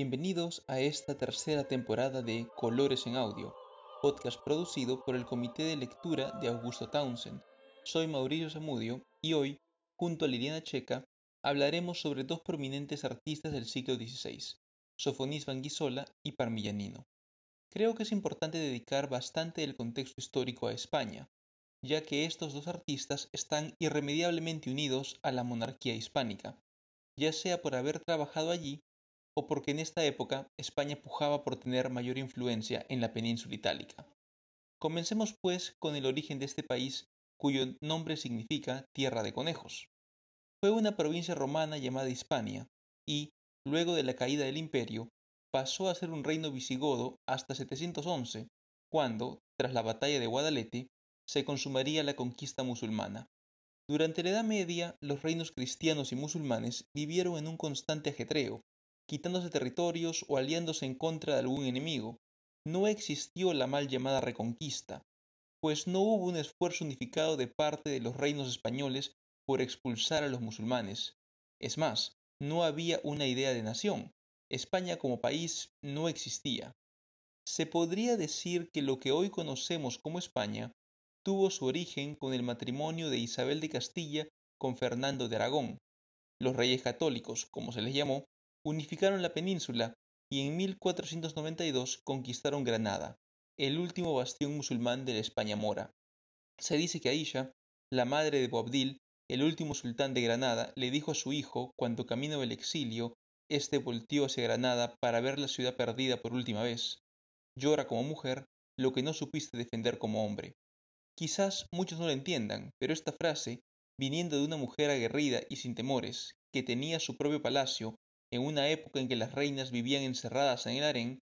Bienvenidos a esta tercera temporada de Colores en Audio, podcast producido por el Comité de Lectura de Augusto Townsend. Soy Mauricio Zamudio y hoy, junto a Liliana Checa, hablaremos sobre dos prominentes artistas del siglo XVI, Sofonis Vanguisola y Parmigianino. Creo que es importante dedicar bastante del contexto histórico a España, ya que estos dos artistas están irremediablemente unidos a la monarquía hispánica, ya sea por haber trabajado allí o porque en esta época España pujaba por tener mayor influencia en la península itálica. Comencemos pues con el origen de este país cuyo nombre significa tierra de conejos. Fue una provincia romana llamada Hispania y, luego de la caída del imperio, pasó a ser un reino visigodo hasta 711, cuando, tras la batalla de Guadalete, se consumaría la conquista musulmana. Durante la Edad Media, los reinos cristianos y musulmanes vivieron en un constante ajetreo, quitándose territorios o aliándose en contra de algún enemigo. No existió la mal llamada reconquista, pues no hubo un esfuerzo unificado de parte de los reinos españoles por expulsar a los musulmanes. Es más, no había una idea de nación. España como país no existía. Se podría decir que lo que hoy conocemos como España tuvo su origen con el matrimonio de Isabel de Castilla con Fernando de Aragón. Los reyes católicos, como se les llamó, unificaron la península y en 1492 conquistaron Granada, el último bastión musulmán de la España mora. Se dice que Aisha, la madre de Boabdil, el último sultán de Granada, le dijo a su hijo, cuando camino del exilio, éste volteó hacia Granada para ver la ciudad perdida por última vez. Llora como mujer lo que no supiste defender como hombre. Quizás muchos no lo entiendan, pero esta frase, viniendo de una mujer aguerrida y sin temores, que tenía su propio palacio en una época en que las reinas vivían encerradas en el harén,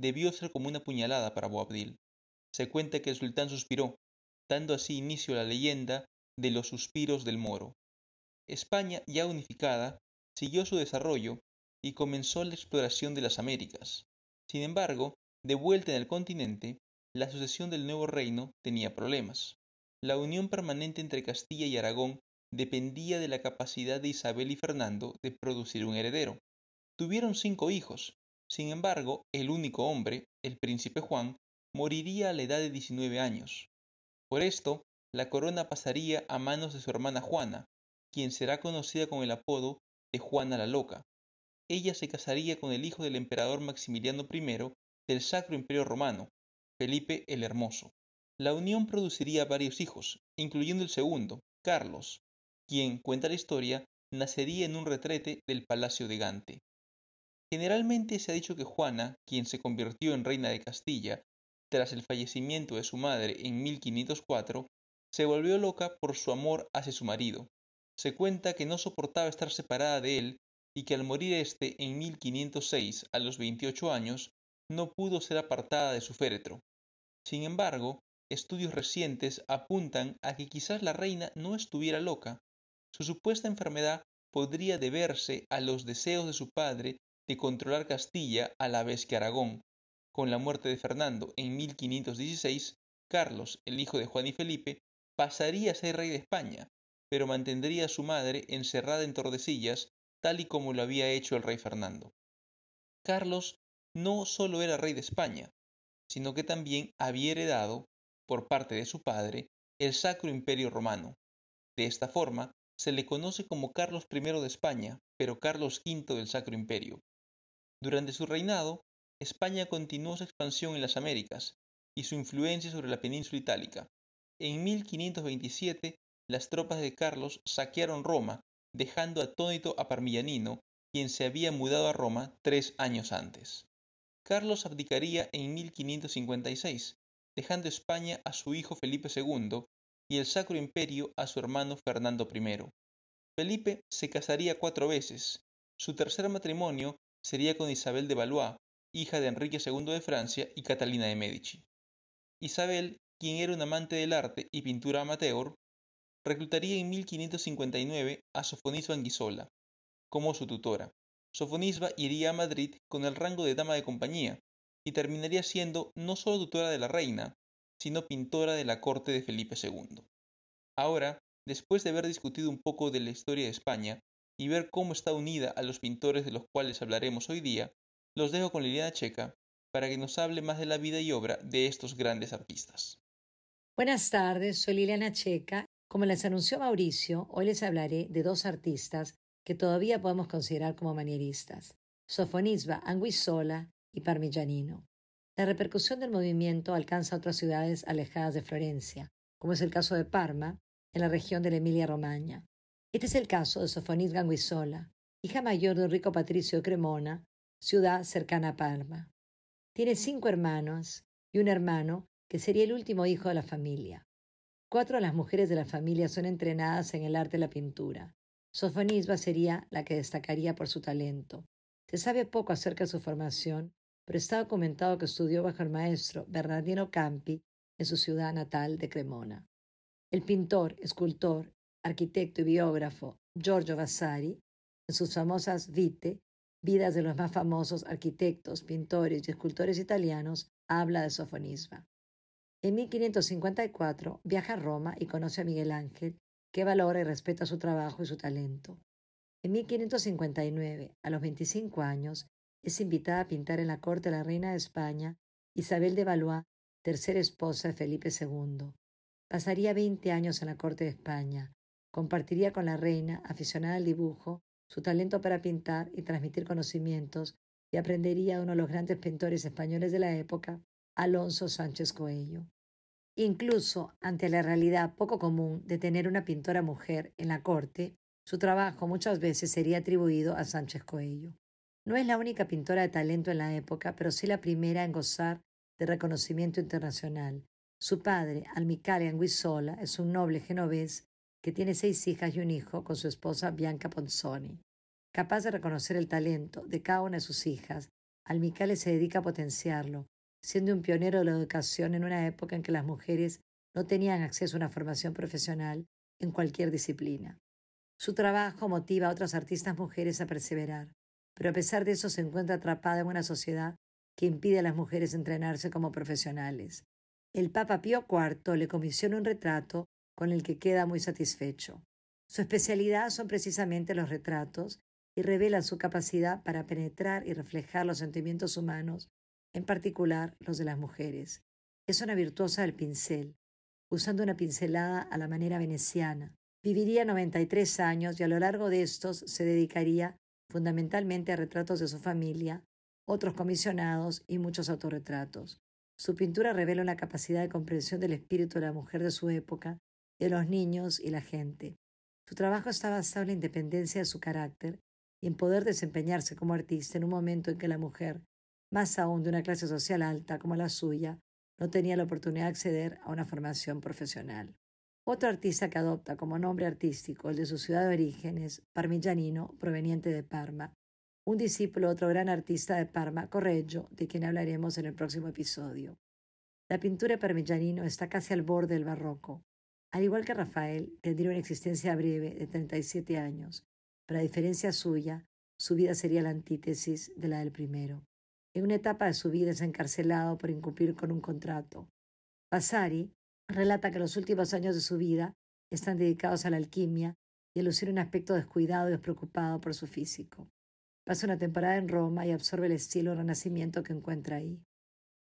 debió ser como una puñalada para Boabdil. Se cuenta que el sultán suspiró, dando así inicio a la leyenda de los suspiros del moro. España, ya unificada, siguió su desarrollo y comenzó la exploración de las Américas. Sin embargo, de vuelta en el continente, la sucesión del nuevo reino tenía problemas. La unión permanente entre Castilla y Aragón dependía de la capacidad de Isabel y Fernando de producir un heredero. Tuvieron cinco hijos. Sin embargo, el único hombre, el príncipe Juan, moriría a la edad de 19 años. Por esto, la corona pasaría a manos de su hermana Juana, quien será conocida con el apodo de Juana la Loca. Ella se casaría con el hijo del emperador Maximiliano I del Sacro Imperio Romano, Felipe el Hermoso. La unión produciría varios hijos, incluyendo el segundo, Carlos, quien, cuenta la historia, nacería en un retrete del Palacio de Gante. Generalmente se ha dicho que Juana, quien se convirtió en reina de Castilla tras el fallecimiento de su madre en 1504, se volvió loca por su amor hacia su marido. Se cuenta que no soportaba estar separada de él y que al morir éste en 1506 a los 28 años, no pudo ser apartada de su féretro. Sin embargo, estudios recientes apuntan a que quizás la reina no estuviera loca. Su supuesta enfermedad podría deberse a los deseos de su padre de controlar Castilla a la vez que Aragón. Con la muerte de Fernando en 1516, Carlos, el hijo de Juan y Felipe, pasaría a ser rey de España, pero mantendría a su madre encerrada en Tordesillas, tal y como lo había hecho el rey Fernando. Carlos no solo era rey de España, sino que también había heredado, por parte de su padre, el Sacro Imperio Romano. De esta forma, se le conoce como Carlos I de España, pero Carlos V del Sacro Imperio. Durante su reinado, España continuó su expansión en las Américas y su influencia sobre la península itálica. En 1527, las tropas de Carlos saquearon Roma, dejando atónito a Parmigianino, quien se había mudado a Roma tres años antes. Carlos abdicaría en 1556, dejando España a su hijo Felipe II y el Sacro Imperio a su hermano Fernando I. Felipe se casaría cuatro veces. Su tercer matrimonio sería con Isabel de Valois, hija de Enrique II de Francia y Catalina de Medici. Isabel, quien era un amante del arte y pintura amateur, reclutaría en 1559 a Sofonisba Anguisola como su tutora. Sofonisba iría a Madrid con el rango de dama de compañía y terminaría siendo no solo tutora de la reina, sino pintora de la corte de Felipe II. Ahora, después de haber discutido un poco de la historia de España, y ver cómo está unida a los pintores de los cuales hablaremos hoy día, los dejo con Liliana Checa para que nos hable más de la vida y obra de estos grandes artistas. Buenas tardes, soy Liliana Checa. Como les anunció Mauricio, hoy les hablaré de dos artistas que todavía podemos considerar como manieristas, Sofonisba Anguissola y Parmigianino. La repercusión del movimiento alcanza otras ciudades alejadas de Florencia, como es el caso de Parma, en la región de la Emilia-Romagna. Este es el caso de Sofonisba Anguissola, hija mayor de un rico patricio de Cremona, ciudad cercana a Parma. Tiene cinco hermanos y un hermano que sería el último hijo de la familia. Cuatro de las mujeres de la familia son entrenadas en el arte de la pintura. Sofonisba sería la que destacaría por su talento. Se sabe poco acerca de su formación, pero está documentado que estudió bajo el maestro Bernardino Campi en su ciudad natal de Cremona. El pintor, escultor, arquitecto y biógrafo Giorgio Vasari, en sus famosas Vite, vidas de los más famosos arquitectos, pintores y escultores italianos, habla de Sofonisba. En 1554 viaja a Roma y conoce a Miguel Ángel, que valora y respeta su trabajo y su talento. En 1559, a los 25 años, es invitada a pintar en la corte de la reina de España, Isabel de Valois, tercera esposa de Felipe II. Pasaría 20 años en la corte de España. Compartiría con la reina, aficionada al dibujo, su talento para pintar y transmitir conocimientos, y aprendería de uno de los grandes pintores españoles de la época, Alonso Sánchez Coello. Incluso ante la realidad poco común de tener una pintora mujer en la corte, su trabajo muchas veces sería atribuido a Sánchez Coello. No es la única pintora de talento en la época, pero sí la primera en gozar de reconocimiento internacional. Su padre, Almicale Anguissola, es un noble genovés que tiene seis hijas y un hijo con su esposa Bianca Ponzoni. Capaz de reconocer el talento de cada una de sus hijas, Almicale se dedica a potenciarlo, siendo un pionero de la educación en una época en que las mujeres no tenían acceso a una formación profesional en cualquier disciplina. Su trabajo motiva a otras artistas mujeres a perseverar, pero a pesar de eso se encuentra atrapada en una sociedad que impide a las mujeres entrenarse como profesionales. El Papa Pío IV le comisiona un retrato con el que queda muy satisfecho. Su especialidad son precisamente los retratos y revelan su capacidad para penetrar y reflejar los sentimientos humanos en particular los de las mujeres. Es una virtuosa del pincel, usando una pincelada a la manera veneciana. Viviría 93 años y a lo largo de estos se dedicaría fundamentalmente a retratos de su familia, otros comisionados y muchos autorretratos. Su pintura revela una capacidad de comprensión del espíritu de la mujer de su época, de los niños y la gente. Su trabajo está basado en la independencia de su carácter y en poder desempeñarse como artista en un momento en que la mujer más aún de una clase social alta como la suya, no tenía la oportunidad de acceder a una formación profesional. Otro artista que adopta como nombre artístico el de su ciudad de orígenes, Parmigianino, proveniente de Parma, un discípulo otro gran artista de Parma, Correggio, de quien hablaremos en el próximo episodio. La pintura de Parmigianino está casi al borde del barroco. Al igual que Rafael, tendría una existencia breve de 37 años, pero a diferencia suya, su vida sería la antítesis de la del primero. En una etapa de su vida es encarcelado por incumplir con un contrato. Vasari relata que los últimos años de su vida están dedicados a la alquimia y a lucir un aspecto descuidado y despreocupado por su físico. Pasa una temporada en Roma y absorbe el estilo renacimiento que encuentra ahí.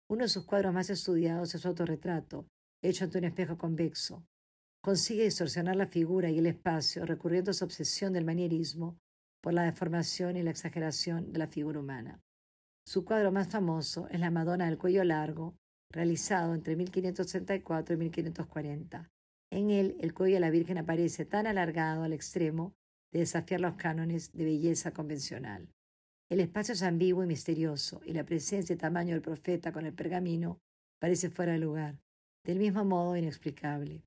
Uno de sus cuadros más estudiados es su autorretrato, hecho ante un espejo convexo. Consigue distorsionar la figura y el espacio recurriendo a su obsesión del manierismo por la deformación y la exageración de la figura humana. Su cuadro más famoso es la Madonna del cuello largo, realizado entre 1564 y 1540. En él, el cuello de la Virgen aparece tan alargado al extremo de desafiar los cánones de belleza convencional. El espacio es ambiguo y misterioso, y la presencia y tamaño del profeta con el pergamino parece fuera de lugar, del mismo modo inexplicable.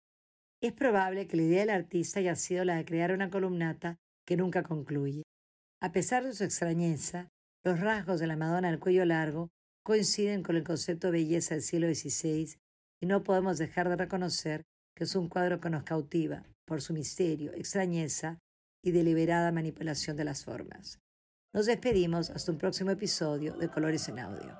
Es probable que la idea del artista haya sido la de crear una columnata que nunca concluye. A pesar de su extrañeza, los rasgos de la Madonna al cuello largo coinciden con el concepto de belleza del siglo XVI y no podemos dejar de reconocer que es un cuadro que nos cautiva por su misterio, extrañeza y deliberada manipulación de las formas. Nos despedimos hasta un próximo episodio de Colores en Audio.